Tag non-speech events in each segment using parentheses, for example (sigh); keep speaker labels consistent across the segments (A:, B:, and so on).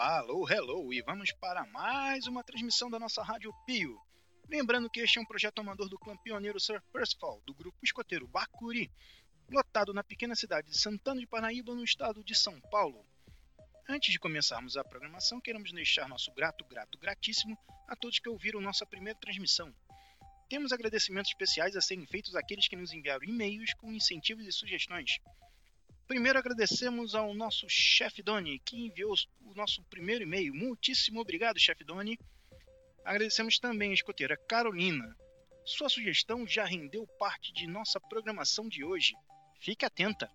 A: Alô, hello, e vamos para mais uma transmissão da nossa Rádio Pio. Lembrando que este é um projeto amador do clã pioneiro Sir Percival, do grupo escoteiro Bacuri, lotado na pequena cidade de Santana de Paraíba, no estado de São Paulo. Antes de começarmos a programação, queremos deixar nosso grato, grato, gratíssimo a todos que ouviram nossa primeira transmissão. Temos agradecimentos especiais a serem feitos àqueles que nos enviaram e-mails com incentivos e sugestões. Primeiro agradecemos ao nosso chefe Doni, que enviou o nosso primeiro e-mail. Muitíssimo obrigado, chefe Doni. Agradecemos também a escoteira Carolina. Sua sugestão já rendeu parte de nossa programação de hoje. Fique atenta.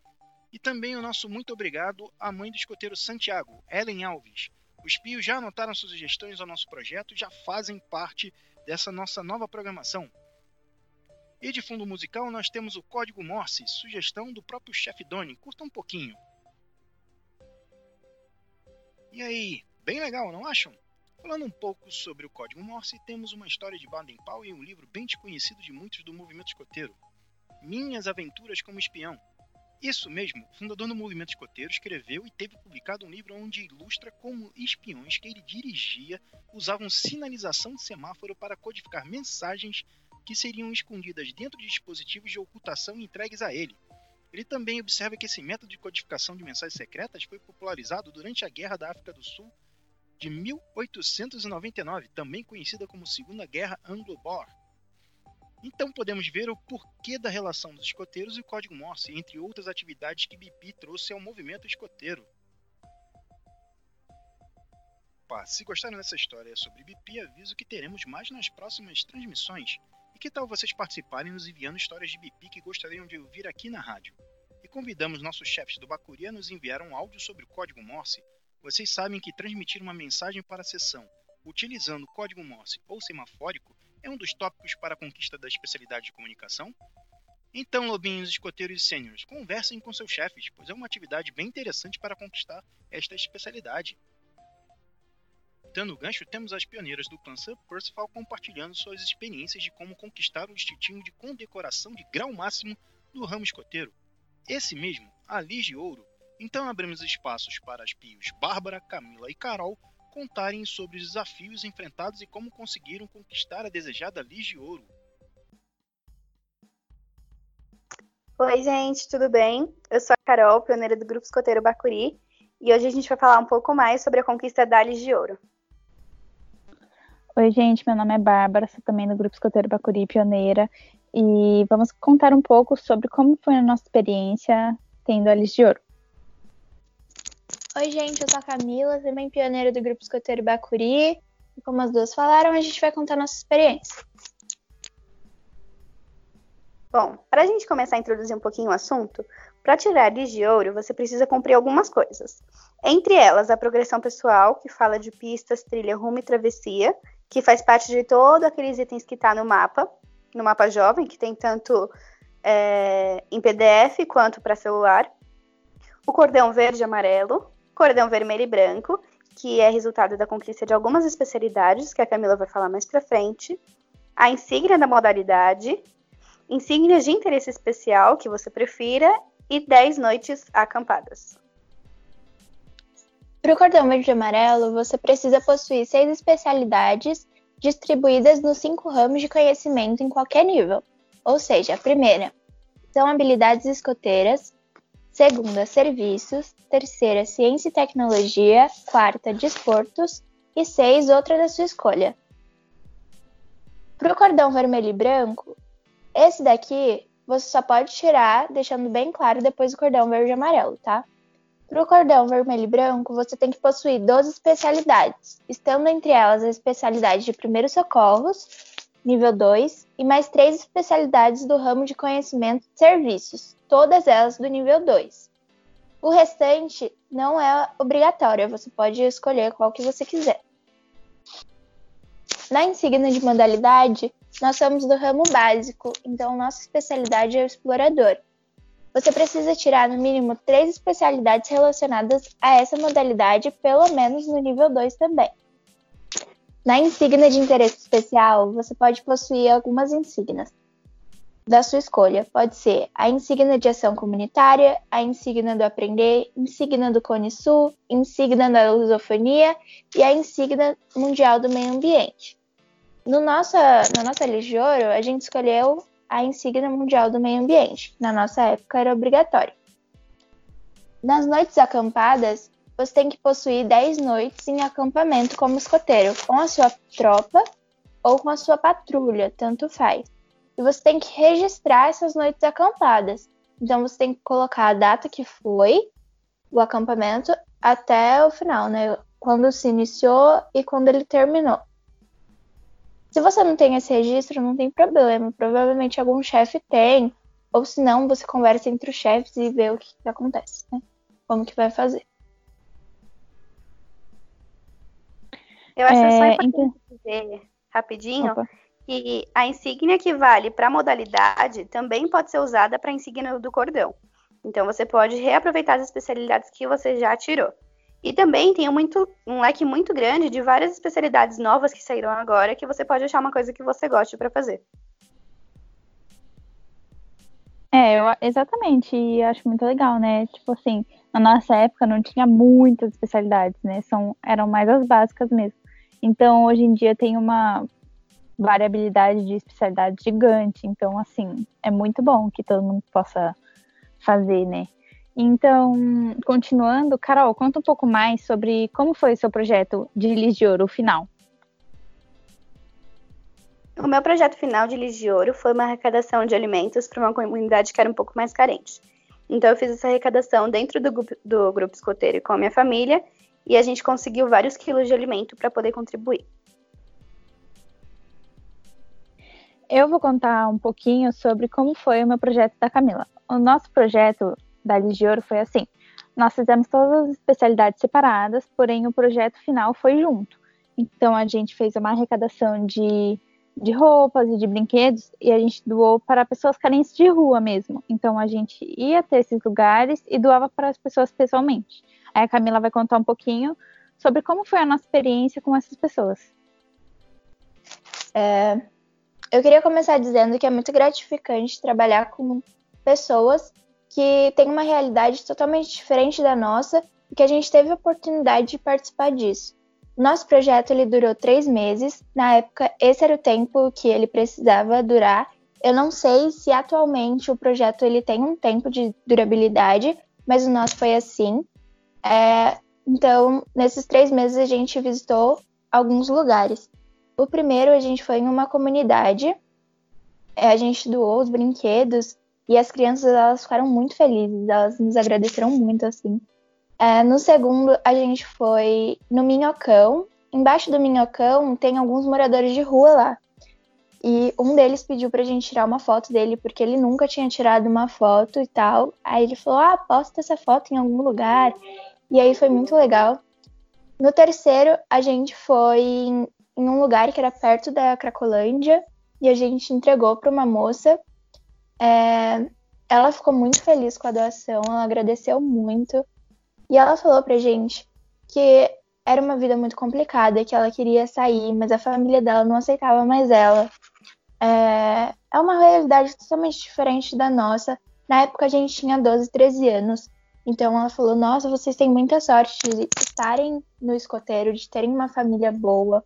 A: E também o nosso muito obrigado à mãe do escoteiro Santiago, Ellen Alves. Os pios já anotaram suas sugestões ao nosso projeto e já fazem parte dessa nossa nova programação. E de fundo musical nós temos o Código Morse, sugestão do próprio chefe Doni. Curta um pouquinho. E aí, bem legal, não acham? Falando um pouco sobre o Código Morse, temos uma história de Baden-Powell e um livro bem desconhecido de muitos do movimento escoteiro. Minhas Aventuras como Espião. Isso mesmo, o fundador do movimento escoteiro escreveu e teve publicado um livro onde ilustra como espiões que ele dirigia usavam sinalização de semáforo para codificar mensagens que seriam escondidas dentro de dispositivos de ocultação entregues a ele. Ele também observa que esse método de codificação de mensagens secretas foi popularizado durante a Guerra da África do Sul de 1899, também conhecida como Segunda Guerra Anglo-Boer. Então podemos ver o porquê da relação dos escoteiros e o código Morse, entre outras atividades que BP trouxe ao movimento escoteiro. Opa, se gostaram dessa história sobre BP, aviso que teremos mais nas próximas transmissões. Que tal vocês participarem nos enviando histórias de BP que gostariam de ouvir aqui na rádio? E convidamos nossos chefes do Bacuri a nos enviar um áudio sobre o código Morse. Vocês sabem que transmitir uma mensagem para a sessão utilizando o código Morse ou semafórico é um dos tópicos para a conquista da especialidade de comunicação? Então, lobinhos, escoteiros e sêniores, conversem com seus chefes, pois é uma atividade bem interessante para conquistar esta especialidade. Dando o gancho, temos as pioneiras do clã Sir Percival compartilhando suas experiências de como conquistar o institutinho de condecoração de grau máximo do ramo escoteiro. Esse mesmo, a Liz de Ouro. Então abrimos espaços para as pios Bárbara, Camila e Carol contarem sobre os desafios enfrentados e como conseguiram conquistar a desejada Liz de Ouro.
B: Oi, gente, tudo bem? Eu sou a Carol, pioneira do Grupo Escoteiro Bacuri, e hoje a gente vai falar um pouco mais sobre a conquista da Liz de Ouro.
C: Oi, gente, meu nome é Bárbara, sou também do Grupo Escoteiro Bacuri, pioneira, e vamos contar um pouco sobre como foi a nossa experiência tendo a Liz de Ouro.
D: Oi, gente, eu sou a Camila, também pioneira do Grupo Escoteiro Bacuri, e como as duas falaram, a gente vai contar nossa experiência.
B: Bom, para a gente começar a introduzir um pouquinho o assunto, para tirar a Liz de Ouro, você precisa cumprir algumas coisas. Entre elas, a progressão pessoal, que fala de pistas, trilha, rumo e travessia, que faz parte de todos aqueles itens que está no mapa, no mapa jovem, que tem tanto é, em PDF quanto para celular. O cordão verde e amarelo, cordão vermelho e branco, que é resultado da conquista de algumas especialidades, que a Camila vai falar mais para frente. A insígnia da modalidade, insígnias de interesse especial que você prefira e 10 noites acampadas.
D: Para o cordão verde e amarelo, você precisa possuir seis especialidades distribuídas nos cinco ramos de conhecimento em qualquer nível. Ou seja, a primeira são habilidades escoteiras, segunda, serviços, terceira, ciência e tecnologia, quarta, desportos e seis, outra da sua escolha. Para o cordão vermelho e branco, esse daqui você só pode tirar deixando bem claro depois do cordão verde e amarelo, tá? Para o cordão vermelho e branco, você tem que possuir 12 especialidades, estando entre elas a especialidade de primeiros socorros, nível 2, e mais três especialidades do ramo de conhecimento de serviços, todas elas do nível 2. O restante não é obrigatório, você pode escolher qual que você quiser. Na insígnia de modalidade, nós somos do ramo básico, então nossa especialidade é o explorador você precisa tirar no mínimo três especialidades relacionadas a essa modalidade, pelo menos no nível 2 também. Na insígnia de interesse especial, você pode possuir algumas insígnias. da sua escolha. Pode ser a insígnia de ação comunitária, a insígnia do aprender, insígnia do Cone Sul, insígnia da lusofonia e a insígnia mundial do meio ambiente. No nossa, na nossa Lei de Ouro, a gente escolheu a insígnia mundial do meio ambiente. Na nossa época era obrigatório. Nas noites acampadas, você tem que possuir 10 noites em acampamento como escoteiro, com a sua tropa ou com a sua patrulha, tanto faz. E você tem que registrar essas noites acampadas. Então você tem que colocar a data que foi o acampamento até o final, né? Quando se iniciou e quando ele terminou. Se você não tem esse registro, não tem problema. Provavelmente algum chefe tem. Ou se não, você conversa entre os chefes e vê o que, que acontece, né? Como que vai fazer.
B: Eu acho é, só importante então... dizer rapidinho Opa que a insígnia que vale para a modalidade também pode ser usada para a insígnia do cordão. Então você pode reaproveitar as especialidades que você já tirou. E também tem muito, um leque muito grande de várias especialidades novas que saíram agora que você pode achar uma coisa que você goste para fazer.
C: É, eu, exatamente, e acho muito legal, né? Tipo assim, na nossa época não tinha muitas especialidades, né? São, eram mais as básicas mesmo. Então, hoje em dia tem uma variabilidade de especialidade gigante. Então, assim, é muito bom que todo mundo possa fazer, né? Então, continuando, Carol, conta um pouco mais sobre como foi o seu projeto de Lis de Ouro, o final.
B: O meu projeto final de Lis de Ouro foi uma arrecadação de alimentos para uma comunidade que era um pouco mais carente. Então, eu fiz essa arrecadação dentro do, do grupo escoteiro com a minha família e a gente conseguiu vários quilos de alimento para poder contribuir.
C: Eu vou contar um pouquinho sobre como foi o meu projeto da Camila. O nosso projeto da de Ouro foi assim: nós fizemos todas as especialidades separadas, porém o projeto final foi junto. Então a gente fez uma arrecadação de, de roupas e de brinquedos e a gente doou para pessoas carentes de rua mesmo. Então a gente ia até esses lugares e doava para as pessoas pessoalmente. Aí a Camila vai contar um pouquinho sobre como foi a nossa experiência com essas pessoas.
D: É, eu queria começar dizendo que é muito gratificante trabalhar com pessoas que têm uma realidade totalmente diferente da nossa e que a gente teve a oportunidade de participar disso. Nosso projeto ele durou três meses. Na época, esse era o tempo que ele precisava durar. Eu não sei se atualmente o projeto ele tem um tempo de durabilidade, mas o nosso foi assim. É, então, nesses três meses a gente visitou alguns lugares. O primeiro, a gente foi em uma comunidade, é, a gente doou os brinquedos e as crianças elas ficaram muito felizes, elas nos agradeceram muito, assim. É, no segundo, a gente foi no Minhocão. Embaixo do Minhocão tem alguns moradores de rua lá. E um deles pediu pra gente tirar uma foto dele, porque ele nunca tinha tirado uma foto e tal. Aí ele falou: Ah, posta essa foto em algum lugar. E aí foi muito legal. No terceiro, a gente foi em um lugar que era perto da Cracolândia e a gente entregou para uma moça. É, ela ficou muito feliz com a doação, ela agradeceu muito e ela falou pra gente que era uma vida muito complicada, que ela queria sair, mas a família dela não aceitava mais ela. É, é uma realidade totalmente diferente da nossa. Na época a gente tinha 12, 13 anos. Então ela falou: Nossa, vocês têm muita sorte de estarem no escoteiro, de terem uma família boa.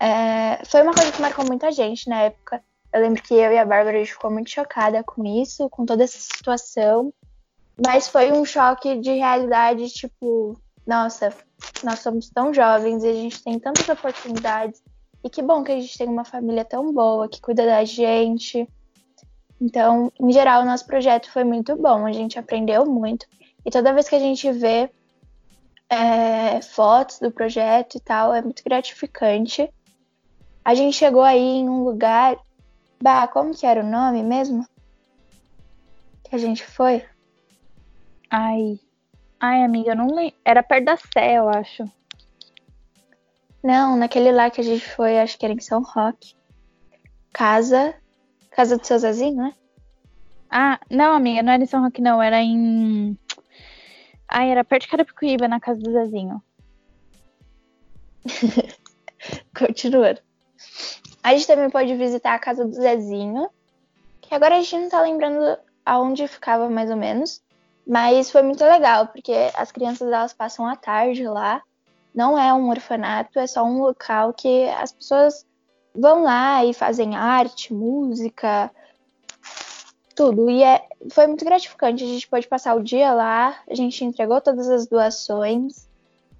D: É, foi uma coisa que marcou muita gente na época. Eu lembro que eu e a Bárbara a gente ficou muito chocada com isso, com toda essa situação. Mas foi um choque de realidade, tipo, nossa, nós somos tão jovens e a gente tem tantas oportunidades. E que bom que a gente tem uma família tão boa que cuida da gente. Então, em geral, o nosso projeto foi muito bom, a gente aprendeu muito. E toda vez que a gente vê é, fotos do projeto e tal, é muito gratificante. A gente chegou aí em um lugar. Bah, como que era o nome mesmo? Que a gente foi?
C: Ai. Ai, amiga, eu não lembro. Era perto da Sé, eu acho.
D: Não, naquele lá que a gente foi, acho que era em São Roque. Casa. Casa do seu Zezinho, né?
C: Ah, não, amiga, não era em São Roque, não. Era em. Ai, era perto de Carapicuíba, na casa do Zezinho. (laughs)
D: Continuando. A gente também pode visitar a casa do Zezinho, que agora a gente não tá lembrando aonde ficava mais ou menos, mas foi muito legal, porque as crianças elas passam a tarde lá. Não é um orfanato, é só um local que as pessoas vão lá e fazem arte, música, tudo. E é, foi muito gratificante. A gente pôde passar o dia lá, a gente entregou todas as doações.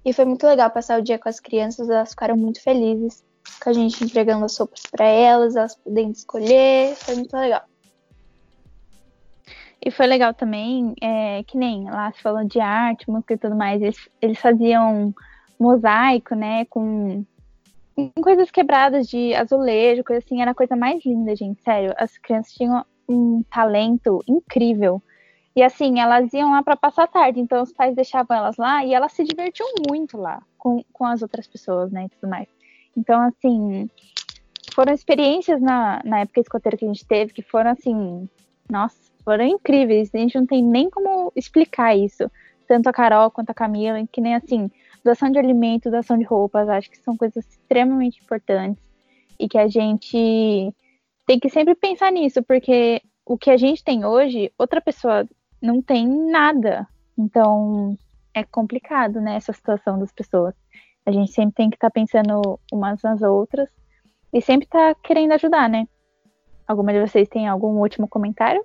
D: E foi muito legal passar o dia com as crianças, elas ficaram muito felizes com a gente entregando as sopas para elas, elas podendo escolher. Foi muito legal.
C: E foi legal também, é, que nem lá se falando de arte, música e tudo mais, eles, eles faziam mosaico, né, com, com coisas quebradas de azulejo, coisa assim, era a coisa mais linda, gente, sério. As crianças tinham um talento incrível. E assim, elas iam lá para passar a tarde, então os pais deixavam elas lá e elas se divertiam muito lá com, com as outras pessoas, né, e tudo mais. Então, assim, foram experiências na, na época escoteira que a gente teve que foram assim, nossa, foram incríveis. A gente não tem nem como explicar isso. Tanto a Carol quanto a Camila, que nem assim, doação de alimento, doação de roupas, acho que são coisas extremamente importantes e que a gente tem que sempre pensar nisso, porque o que a gente tem hoje, outra pessoa não tem nada. Então, é complicado, né, essa situação das pessoas. A gente sempre tem que estar tá pensando umas nas outras e sempre tá querendo ajudar, né? Alguma de vocês tem algum último comentário?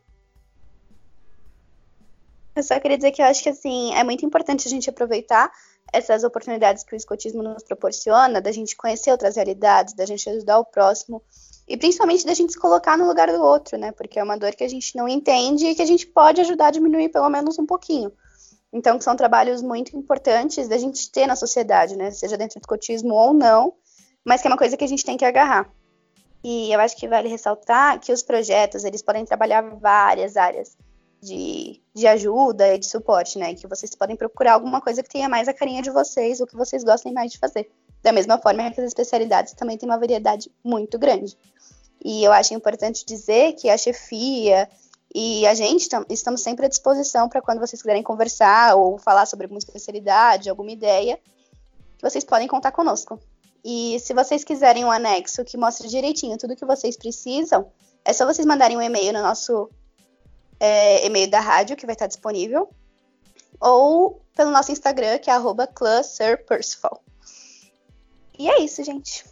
B: Eu só queria dizer que eu acho que assim é muito importante a gente aproveitar essas oportunidades que o escotismo nos proporciona, da gente conhecer outras realidades, da gente ajudar o próximo e principalmente da gente se colocar no lugar do outro, né? Porque é uma dor que a gente não entende e que a gente pode ajudar a diminuir pelo menos um pouquinho. Então, são trabalhos muito importantes da gente ter na sociedade, né? Seja dentro do escotismo ou não, mas que é uma coisa que a gente tem que agarrar. E eu acho que vale ressaltar que os projetos, eles podem trabalhar várias áreas de, de ajuda e de suporte, né? Que vocês podem procurar alguma coisa que tenha mais a carinha de vocês, o que vocês gostem mais de fazer. Da mesma forma que as especialidades também têm uma variedade muito grande. E eu acho importante dizer que a chefia e a gente estamos sempre à disposição para quando vocês quiserem conversar ou falar sobre alguma especialidade, alguma ideia, que vocês podem contar conosco. E se vocês quiserem um anexo que mostre direitinho tudo que vocês precisam, é só vocês mandarem um e-mail no nosso é, e-mail da rádio, que vai estar disponível, ou pelo nosso Instagram, que é arroba E é isso, gente.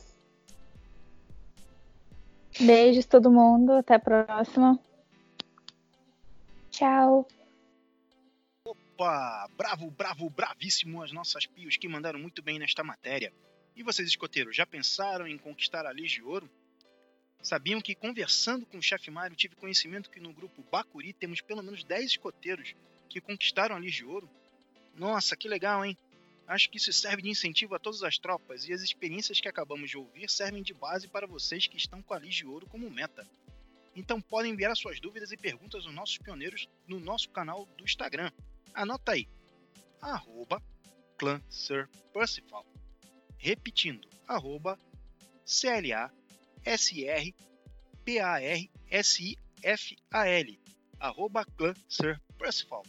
C: Beijos todo mundo, até a próxima. Tchau.
A: Opa, bravo, bravo, bravíssimo as nossas pios que mandaram muito bem nesta matéria. E vocês, escoteiros, já pensaram em conquistar a Liga de Ouro? Sabiam que, conversando com o chefe Mário, tive conhecimento que no grupo Bacuri temos pelo menos 10 escoteiros que conquistaram a Liga de Ouro? Nossa, que legal, hein? Acho que isso serve de incentivo a todas as tropas e as experiências que acabamos de ouvir servem de base para vocês que estão com a Liga de Ouro como meta. Então podem enviar suas dúvidas e perguntas aos nossos pioneiros no nosso canal do Instagram. Anota aí, arroba clã Sir Percival. Repetindo, arroba CLA S-R-P-A-R-S-I-F-A-L, arroba clã Sir Percival.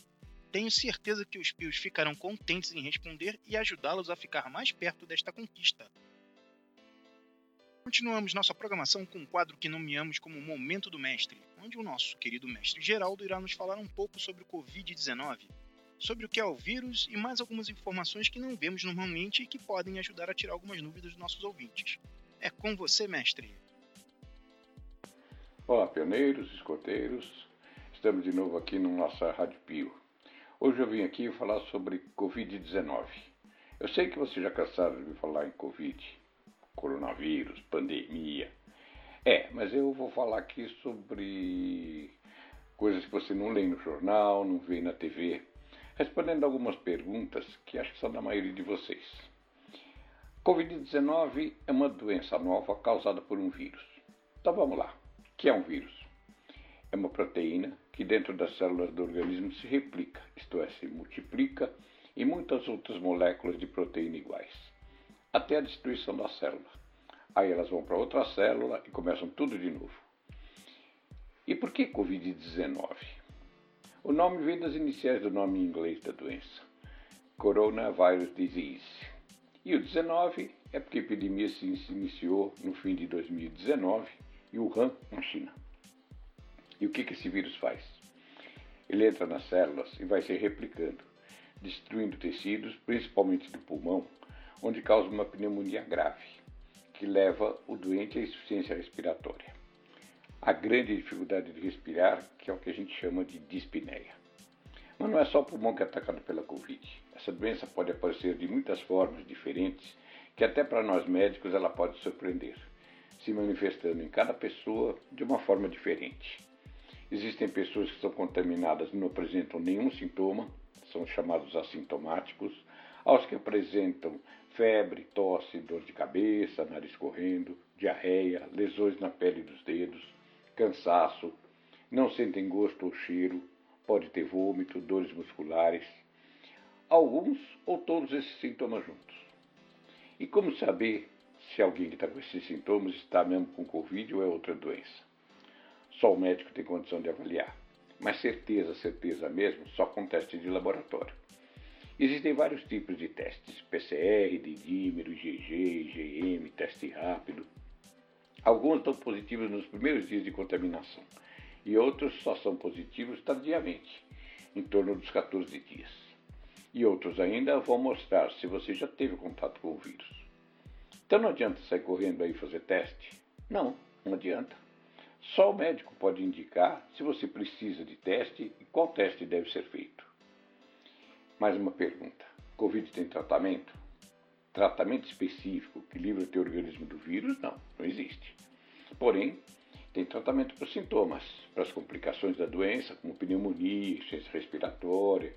A: Tenho certeza que os pios ficarão contentes em responder e ajudá-los a ficar mais perto desta conquista. Continuamos nossa programação com um quadro que nomeamos como Momento do Mestre, onde o nosso querido mestre Geraldo irá nos falar um pouco sobre o Covid-19, sobre o que é o vírus e mais algumas informações que não vemos normalmente e que podem ajudar a tirar algumas dúvidas dos nossos ouvintes. É com você, mestre.
E: Olá, pioneiros, escoteiros. Estamos de novo aqui no nossa Rádio Pio. Hoje eu vim aqui falar sobre Covid-19. Eu sei que vocês já cansaram de me falar em Covid, coronavírus, pandemia. É, mas eu vou falar aqui sobre coisas que você não lê no jornal, não vê na TV, respondendo algumas perguntas que acho que são da maioria de vocês. Covid-19 é uma doença nova causada por um vírus. Então vamos lá que é um vírus? É uma proteína que dentro das células do organismo se replica, isto é, se multiplica, e muitas outras moléculas de proteína iguais, até a destruição da célula. Aí elas vão para outra célula e começam tudo de novo. E por que Covid-19? O nome vem das iniciais do nome em inglês da doença, Coronavirus Disease. E o 19 é porque a epidemia se iniciou no fim de 2019 e Wuhan, na China. E o que, que esse vírus faz? Ele entra nas células e vai se replicando, destruindo tecidos, principalmente do pulmão, onde causa uma pneumonia grave, que leva o doente à insuficiência respiratória. A grande dificuldade de respirar, que é o que a gente chama de dispneia. Mas não é só o pulmão que é atacado pela Covid. Essa doença pode aparecer de muitas formas diferentes, que até para nós médicos ela pode surpreender, se manifestando em cada pessoa de uma forma diferente. Existem pessoas que são contaminadas e não apresentam nenhum sintoma, são chamados assintomáticos, aos que apresentam febre, tosse, dor de cabeça, nariz correndo, diarreia, lesões na pele dos dedos, cansaço, não sentem gosto ou cheiro, pode ter vômito, dores musculares, alguns ou todos esses sintomas juntos. E como saber se alguém que está com esses sintomas está mesmo com Covid ou é outra doença? Só o médico tem condição de avaliar. Mas certeza, certeza mesmo, só com teste de laboratório. Existem vários tipos de testes: PCR, dímero, IgG, IgM, teste rápido. Alguns dão positivos nos primeiros dias de contaminação e outros só são positivos tardiamente, em torno dos 14 dias. E outros ainda vão mostrar se você já teve contato com o vírus. Então não adianta sair correndo aí fazer teste? Não, não adianta. Só o médico pode indicar se você precisa de teste e qual teste deve ser feito. Mais uma pergunta: Covid tem tratamento? Tratamento específico que livra o teu organismo do vírus? Não, não existe. Porém, tem tratamento para os sintomas, para as complicações da doença, como pneumonia, insuficiência respiratória,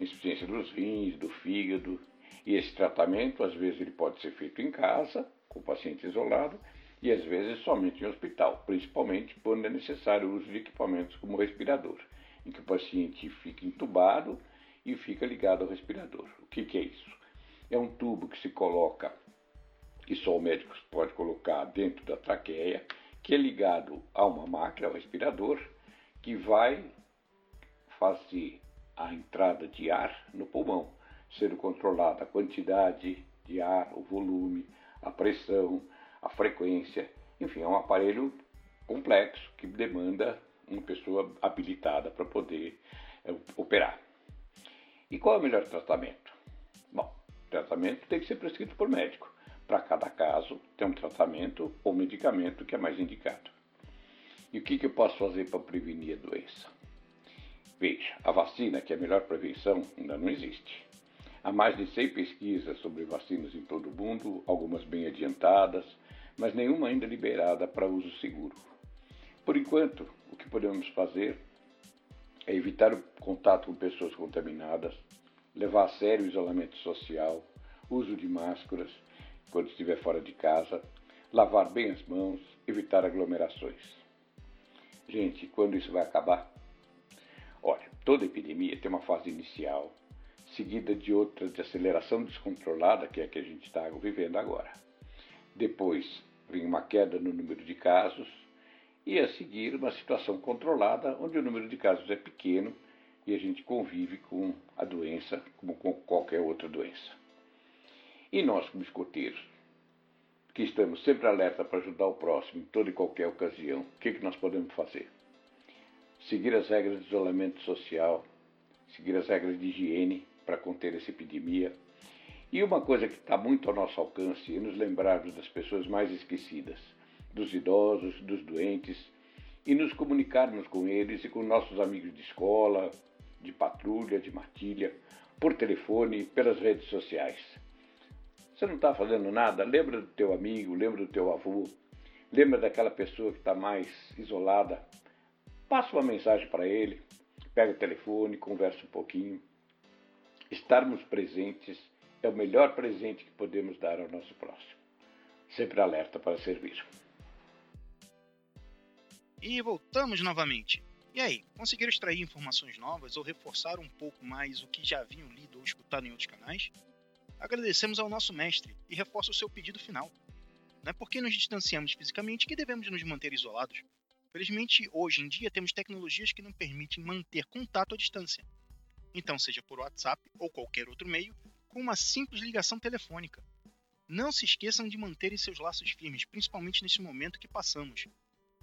E: insuficiência dos rins, do fígado. E esse tratamento, às vezes, ele pode ser feito em casa, com o paciente isolado, e às vezes somente em hospital, principalmente quando é necessário o uso de equipamentos como respirador, em que o paciente fica entubado e fica ligado ao respirador. O que, que é isso? É um tubo que se coloca, e só o médico pode colocar dentro da traqueia, que é ligado a uma máquina, ao respirador, que vai fazer a entrada de ar no pulmão, sendo controlada a quantidade de ar, o volume, a pressão, a frequência, enfim, é um aparelho complexo que demanda uma pessoa habilitada para poder é, operar. E qual é o melhor tratamento? Bom, tratamento tem que ser prescrito por médico. Para cada caso, tem um tratamento ou medicamento que é mais indicado. E o que, que eu posso fazer para prevenir a doença? Veja, a vacina, que é a melhor prevenção, ainda não existe. Há mais de 100 pesquisas sobre vacinas em todo o mundo, algumas bem adiantadas, mas nenhuma ainda liberada para uso seguro. Por enquanto, o que podemos fazer é evitar o contato com pessoas contaminadas, levar a sério o isolamento social, uso de máscaras quando estiver fora de casa, lavar bem as mãos, evitar aglomerações. Gente, quando isso vai acabar? Olha, toda epidemia tem uma fase inicial, seguida de outra de aceleração descontrolada, que é a que a gente está vivendo agora. Depois vem uma queda no número de casos e a seguir uma situação controlada, onde o número de casos é pequeno e a gente convive com a doença como com qualquer outra doença. E nós, como escoteiros, que estamos sempre alerta para ajudar o próximo em toda e qualquer ocasião, o que, que nós podemos fazer? Seguir as regras de isolamento social, seguir as regras de higiene para conter essa epidemia, e uma coisa que está muito ao nosso alcance é nos lembrarmos das pessoas mais esquecidas, dos idosos, dos doentes, e nos comunicarmos com eles e com nossos amigos de escola, de patrulha, de matilha, por telefone, pelas redes sociais. Você não está fazendo nada? Lembra do teu amigo, lembra do teu avô, lembra daquela pessoa que está mais isolada. Passa uma mensagem para ele, pega o telefone, conversa um pouquinho. Estarmos presentes é o melhor presente que podemos dar ao nosso próximo. Sempre alerta para servir.
A: E voltamos novamente. E aí, conseguiram extrair informações novas ou reforçar um pouco mais o que já haviam lido ou escutado em outros canais? Agradecemos ao nosso mestre e reforço o seu pedido final. Não é porque nos distanciamos fisicamente que devemos nos manter isolados. Felizmente, hoje em dia temos tecnologias que nos permitem manter contato à distância. Então, seja por WhatsApp ou qualquer outro meio, com uma simples ligação telefônica. Não se esqueçam de manterem seus laços firmes, principalmente nesse momento que passamos.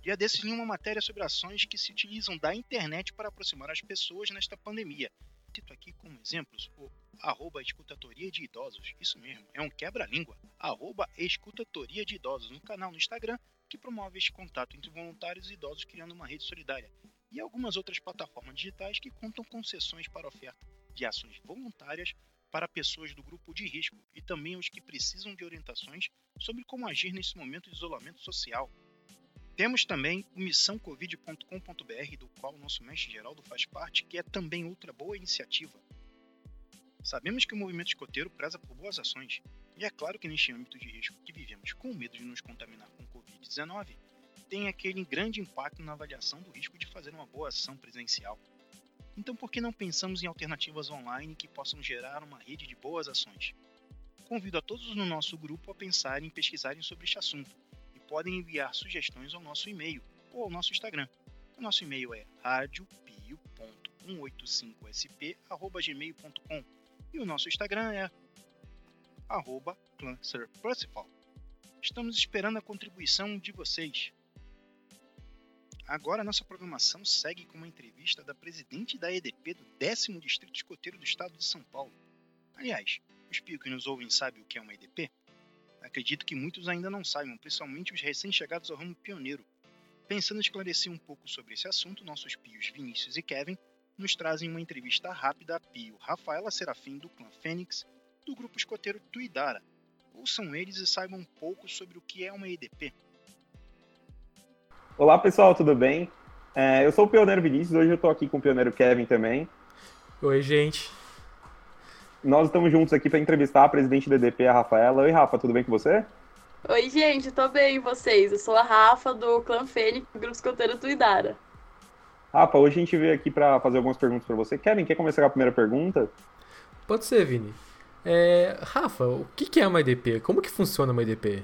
A: Dia desses li uma matéria sobre ações que se utilizam da internet para aproximar as pessoas nesta pandemia. Cito aqui como exemplos o arroba escutatoria de idosos, isso mesmo, é um quebra-língua, arroba escutatoria de idosos, um canal no Instagram que promove este contato entre voluntários e idosos criando uma rede solidária, e algumas outras plataformas digitais que contam com sessões para oferta de ações voluntárias para pessoas do grupo de risco e também os que precisam de orientações sobre como agir nesse momento de isolamento social. Temos também o missãocovid.com.br, do qual o nosso mestre Geraldo faz parte, que é também outra boa iniciativa. Sabemos que o movimento escoteiro preza por boas ações, e é claro que neste âmbito de risco que vivemos com medo de nos contaminar com Covid-19, tem aquele grande impacto na avaliação do risco de fazer uma boa ação presencial. Então, por que não pensamos em alternativas online que possam gerar uma rede de boas ações? Convido a todos no nosso grupo a pensarem e pesquisarem sobre este assunto e podem enviar sugestões ao nosso e-mail ou ao nosso Instagram. O nosso e-mail é radiopio.185sp.gmail.com e o nosso Instagram é arroba Estamos esperando a contribuição de vocês. Agora nossa programação segue com uma entrevista da presidente da EDP do 10 Distrito Escoteiro do Estado de São Paulo. Aliás, os pios que nos ouvem sabem o que é uma EDP? Acredito que muitos ainda não saibam, principalmente os recém-chegados ao ramo pioneiro. Pensando em esclarecer um pouco sobre esse assunto, nossos pios Vinícius e Kevin nos trazem uma entrevista rápida a pio Rafaela Serafim do clã Fênix, do grupo escoteiro Tuidara. Ouçam eles e saibam um pouco sobre o que é uma EDP.
F: Olá pessoal, tudo bem? É, eu sou o Pioneiro Vinícius, hoje eu estou aqui com o Pioneiro Kevin também.
G: Oi, gente.
F: Nós estamos juntos aqui para entrevistar a presidente do EDP, a Rafaela. Oi, Rafa, tudo bem com você?
H: Oi, gente, tô bem e vocês? Eu sou a Rafa, do Clã Fênix, do Grupo Escoteiro Tuidara.
F: Rafa, hoje a gente veio aqui para fazer algumas perguntas para você. Kevin, quer começar com a primeira pergunta?
G: Pode ser, Vini. É, Rafa, o que é uma EDP? Como que funciona uma EDP?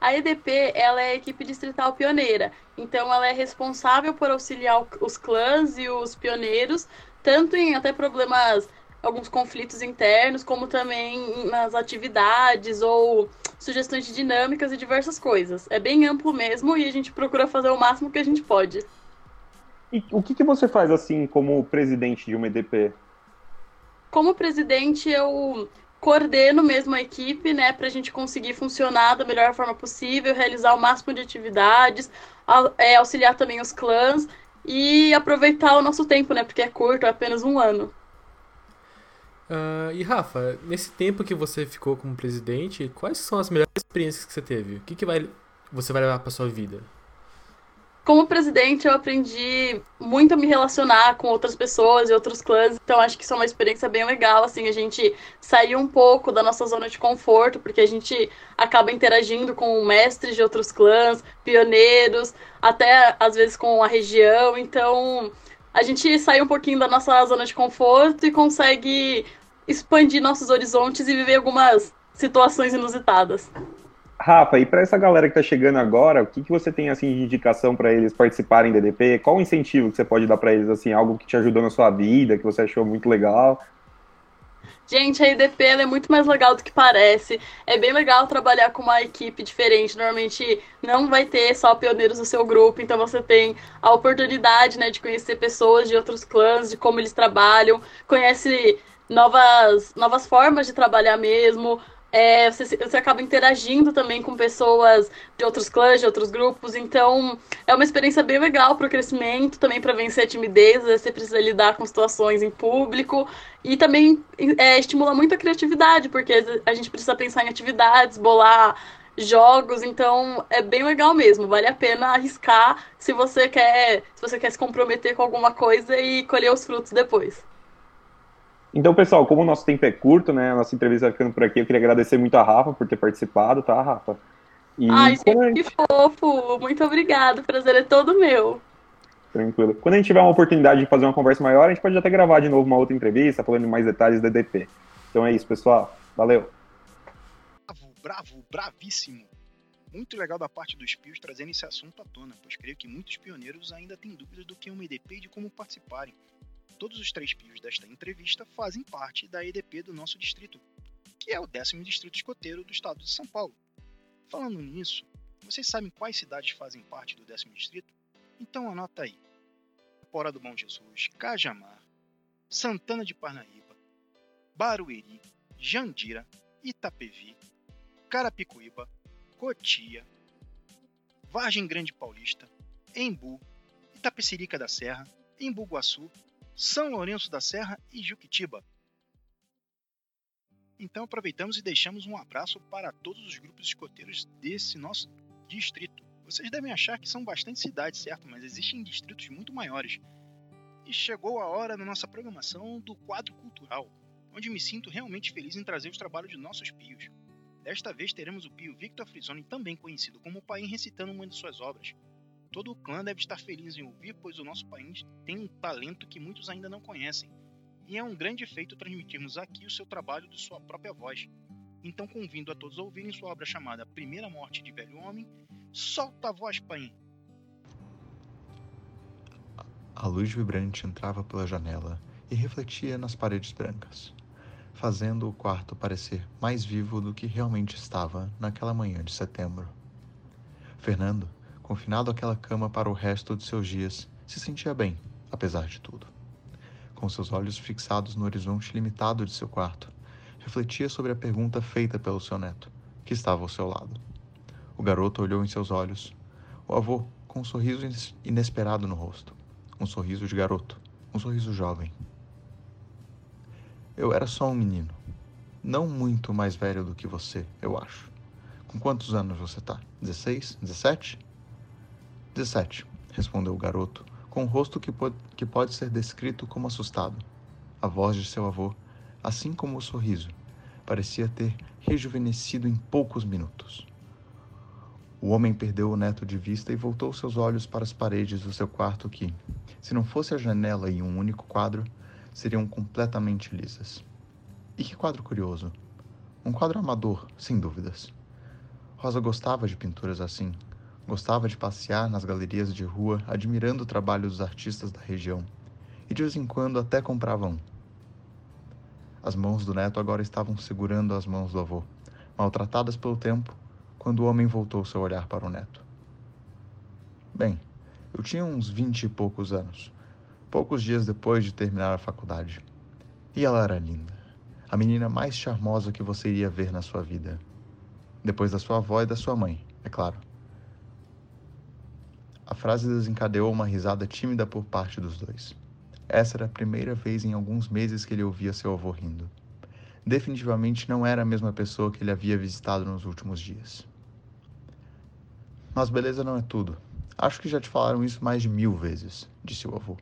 H: A EDP ela é a equipe distrital pioneira, então ela é responsável por auxiliar os clãs e os pioneiros, tanto em até problemas, alguns conflitos internos, como também nas atividades ou sugestões de dinâmicas e diversas coisas. É bem amplo mesmo e a gente procura fazer o máximo que a gente pode.
F: E o que, que você faz assim como presidente de uma EDP?
H: Como presidente, eu coordeno mesmo a equipe, né, para a gente conseguir funcionar da melhor forma possível, realizar o máximo de atividades, é, auxiliar também os clãs e aproveitar o nosso tempo, né, porque é curto, é apenas um ano.
G: Uh, e Rafa, nesse tempo que você ficou como presidente, quais são as melhores experiências que você teve? O que, que vai, você vai levar para sua vida?
H: Como presidente, eu aprendi muito a me relacionar com outras pessoas e outros clãs, então acho que isso é uma experiência bem legal, assim, a gente sair um pouco da nossa zona de conforto, porque a gente acaba interagindo com mestres de outros clãs, pioneiros, até às vezes com a região, então a gente sai um pouquinho da nossa zona de conforto e consegue expandir nossos horizontes e viver algumas situações inusitadas.
F: Rafa, e para essa galera que está chegando agora, o que, que você tem assim de indicação para eles participarem da EDP? Qual o incentivo que você pode dar para eles assim, algo que te ajudou na sua vida, que você achou muito legal?
H: Gente, a EDP é muito mais legal do que parece. É bem legal trabalhar com uma equipe diferente. Normalmente não vai ter só pioneiros no seu grupo, então você tem a oportunidade né, de conhecer pessoas de outros clãs, de como eles trabalham, conhece novas, novas formas de trabalhar mesmo, é, você, você acaba interagindo também com pessoas de outros clãs, de outros grupos, então é uma experiência bem legal para o crescimento, também para vencer a timidez, você precisa lidar com situações em público e também é, estimula muito a criatividade, porque a gente precisa pensar em atividades, bolar jogos, então é bem legal mesmo, vale a pena arriscar se você quer, se você quer se comprometer com alguma coisa e colher os frutos depois.
F: Então, pessoal, como o nosso tempo é curto, né? A nossa entrevista vai ficando por aqui. Eu queria agradecer muito a Rafa por ter participado, tá, Rafa?
H: E Ai, gente, que fofo! Muito obrigado. O prazer é todo meu.
F: Tranquilo. Quando a gente tiver uma oportunidade de fazer uma conversa maior, a gente pode até gravar de novo uma outra entrevista, falando mais detalhes da EDP. Então é isso, pessoal. Valeu.
A: Bravo, bravo, bravíssimo. Muito legal da parte dos pios trazendo esse assunto à tona, pois creio que muitos pioneiros ainda têm dúvidas do que é uma EDP e de como participarem. Todos os três pios desta entrevista fazem parte da EDP do nosso distrito, que é o décimo distrito escoteiro do estado de São Paulo. Falando nisso, Vocês sabem quais cidades fazem parte do décimo distrito? Então anota aí. Porá do Bom Jesus, Cajamar, Santana de Parnaíba, Barueri, Jandira, Itapevi, Carapicuíba, Cotia, Vargem Grande Paulista, Embu, Itapecerica da Serra, Embu-Guaçu, São Lourenço da Serra e Juquitiba. Então aproveitamos e deixamos um abraço para todos os grupos escoteiros desse nosso distrito. Vocês devem achar que são bastante cidades, certo? Mas existem distritos muito maiores. E chegou a hora na nossa programação do quadro cultural, onde me sinto realmente feliz em trazer os trabalhos de nossos pios. Desta vez teremos o pio Victor Frisoni, também conhecido como Paim, recitando uma de suas obras. Todo o clã deve estar feliz em ouvir, pois o nosso país tem um talento que muitos ainda não conhecem. E é um grande feito transmitirmos aqui o seu trabalho de sua própria voz. Então convido a todos a ouvirem sua obra chamada Primeira Morte de Velho Homem Solta a voz, pai.
I: A luz vibrante entrava pela janela e refletia nas paredes brancas, fazendo o quarto parecer mais vivo do que realmente estava naquela manhã de setembro. Fernando, confinado àquela cama para o resto de seus dias, se sentia bem, apesar de tudo. Com seus olhos fixados no horizonte limitado de seu quarto, refletia sobre a pergunta feita pelo seu neto, que estava ao seu lado. O garoto olhou em seus olhos. O avô, com um sorriso inesperado no rosto. Um sorriso de garoto. Um sorriso jovem. Eu era só um menino. Não muito mais velho do que você, eu acho. Com quantos anos você tá? 16? 17? 17, respondeu o garoto, com um rosto que pode, que pode ser descrito como assustado. A voz de seu avô, assim como o sorriso, parecia ter rejuvenescido em poucos minutos. O homem perdeu o neto de vista e voltou seus olhos para as paredes do seu quarto que, se não fosse a janela e um único quadro, seriam completamente lisas. E que quadro curioso! Um quadro amador, sem dúvidas. Rosa gostava de pinturas assim. Gostava de passear nas galerias de rua, admirando o trabalho dos artistas da região. E de vez em quando até comprava um. As mãos do neto agora estavam segurando as mãos do avô. Maltratadas pelo tempo, quando o homem voltou seu olhar para o neto. Bem, eu tinha uns vinte e poucos anos, poucos dias depois de terminar a faculdade. E ela era linda, a menina mais charmosa que você iria ver na sua vida. Depois da sua avó e da sua mãe, é claro. A frase desencadeou uma risada tímida por parte dos dois. Essa era a primeira vez em alguns meses que ele ouvia seu avô rindo definitivamente não era a mesma pessoa que ele havia visitado nos últimos dias. Mas beleza não é tudo. Acho que já te falaram isso mais de mil vezes, disse o avô.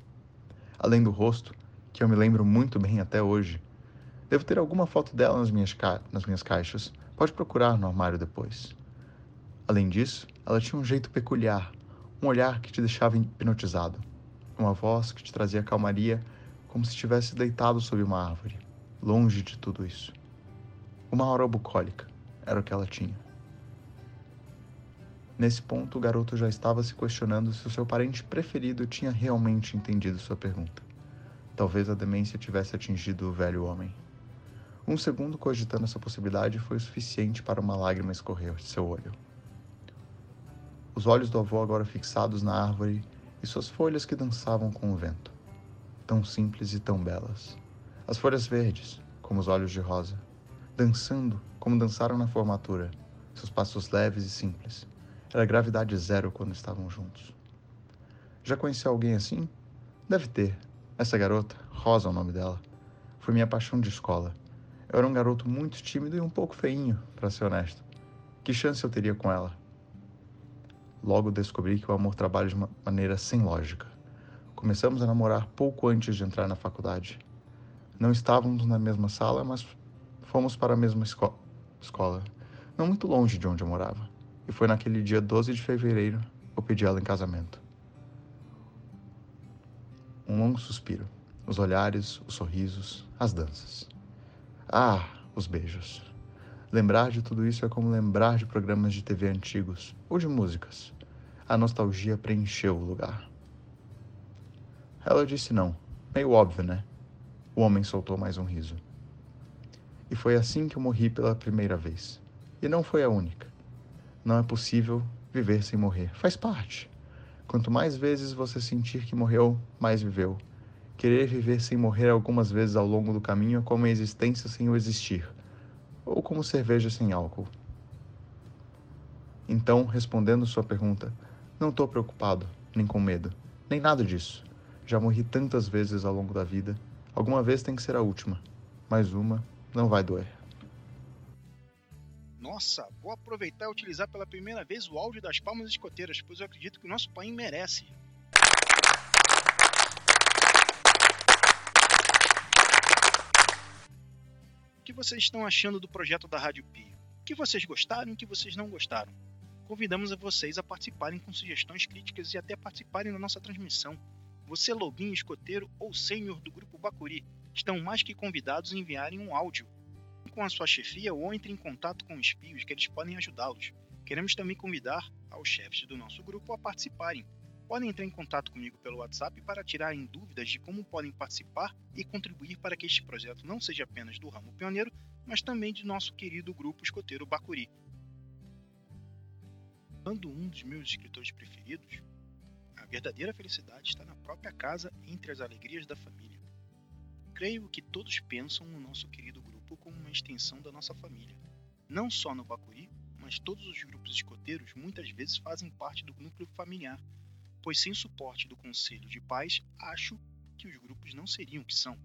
I: Além do rosto, que eu me lembro muito bem até hoje, devo ter alguma foto dela nas minhas, nas minhas caixas. Pode procurar no armário depois. Além disso, ela tinha um jeito peculiar, um olhar que te deixava hipnotizado, uma voz que te trazia calmaria, como se estivesse deitado sob uma árvore longe de tudo isso. Uma hora bucólica era o que ela tinha. Nesse ponto, o garoto já estava se questionando se o seu parente preferido tinha realmente entendido sua pergunta. Talvez a demência tivesse atingido o velho homem. Um segundo cogitando essa possibilidade foi o suficiente para uma lágrima escorrer de seu olho. Os olhos do avô agora fixados na árvore e suas folhas que dançavam com o vento. Tão simples e tão belas. As folhas verdes, como os olhos de rosa, dançando como dançaram na formatura, seus passos leves e simples. Era gravidade zero quando estavam juntos. Já conheceu alguém assim? Deve ter. Essa garota, Rosa é o nome dela, foi minha paixão de escola. Eu era um garoto muito tímido e um pouco feinho, para ser honesto. Que chance eu teria com ela? Logo descobri que o amor trabalha de uma maneira sem lógica. Começamos a namorar pouco antes de entrar na faculdade. Não estávamos na mesma sala, mas fomos para a mesma esco escola, não muito longe de onde eu morava. E foi naquele dia 12 de fevereiro eu pedi ela em casamento. Um longo suspiro, os olhares, os sorrisos, as danças. Ah, os beijos. Lembrar de tudo isso é como lembrar de programas de TV antigos ou de músicas. A nostalgia preencheu o lugar. Ela disse não. Meio óbvio, né? O homem soltou mais um riso. E foi assim que eu morri pela primeira vez. E não foi a única. Não é possível Viver sem morrer faz parte. Quanto mais vezes você sentir que morreu, mais viveu. Querer viver sem morrer algumas vezes ao longo do caminho é como a existência sem o existir, ou como cerveja sem álcool. Então, respondendo sua pergunta, não estou preocupado, nem com medo, nem nada disso. Já morri tantas vezes ao longo da vida, alguma vez tem que ser a última, mas uma não vai doer.
A: Nossa, vou aproveitar e utilizar pela primeira vez o áudio das palmas escoteiras, pois eu acredito que o nosso país merece. Que vocês estão achando do projeto da Rádio Pio? O que vocês gostaram e o que vocês não gostaram? Convidamos a vocês a participarem com sugestões, críticas e até participarem da nossa transmissão. Você, lobinho, escoteiro ou sênior do Grupo Bacuri, estão mais que convidados a enviarem um áudio com a sua chefia ou entre em contato com os espios que eles podem ajudá-los. Queremos também convidar aos chefes do nosso grupo a participarem. Podem entrar em contato comigo pelo WhatsApp para tirarem dúvidas de como podem participar e contribuir para que este projeto não seja apenas do ramo pioneiro, mas também de nosso querido grupo escoteiro Bacuri. Quando um dos meus escritores preferidos, a verdadeira felicidade está na própria casa entre as alegrias da família. Creio que todos pensam no nosso querido grupo como uma extensão da nossa família. Não só no Bacuri, mas todos os grupos escoteiros muitas vezes fazem parte do núcleo familiar, pois sem suporte do conselho de pais, acho que os grupos não seriam o que são.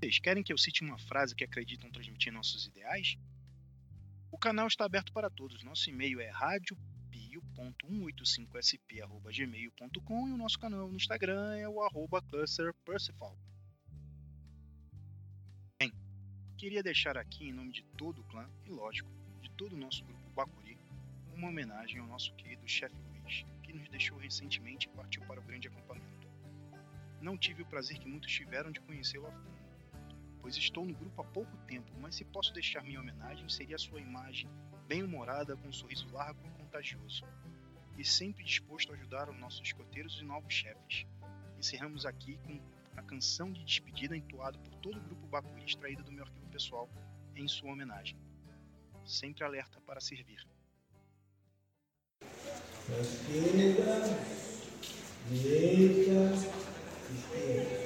A: Vocês querem que eu cite uma frase que acreditam transmitir nossos ideais? O canal está aberto para todos. Nosso e-mail é radiopio.185sp.gmail.com e o nosso canal no Instagram é o arroba clusterpercival. Bem, queria deixar aqui em nome de todo o clã e, lógico, de todo o nosso grupo Bacuri, uma homenagem ao nosso querido chefe Luiz, que nos deixou recentemente e partiu para o grande acampamento. Não tive o prazer que muitos tiveram de conhecê-lo a fundo pois estou no grupo há pouco tempo, mas se posso deixar minha homenagem, seria a sua imagem, bem-humorada, com um sorriso largo e contagioso, e sempre disposto a ajudar os nossos escoteiros e novos chefes. Encerramos aqui com a canção de despedida entoada por todo o grupo Bacuri extraída do meu arquivo pessoal em sua homenagem. Sempre alerta para servir.
J: Esquerda, direita, esquerda.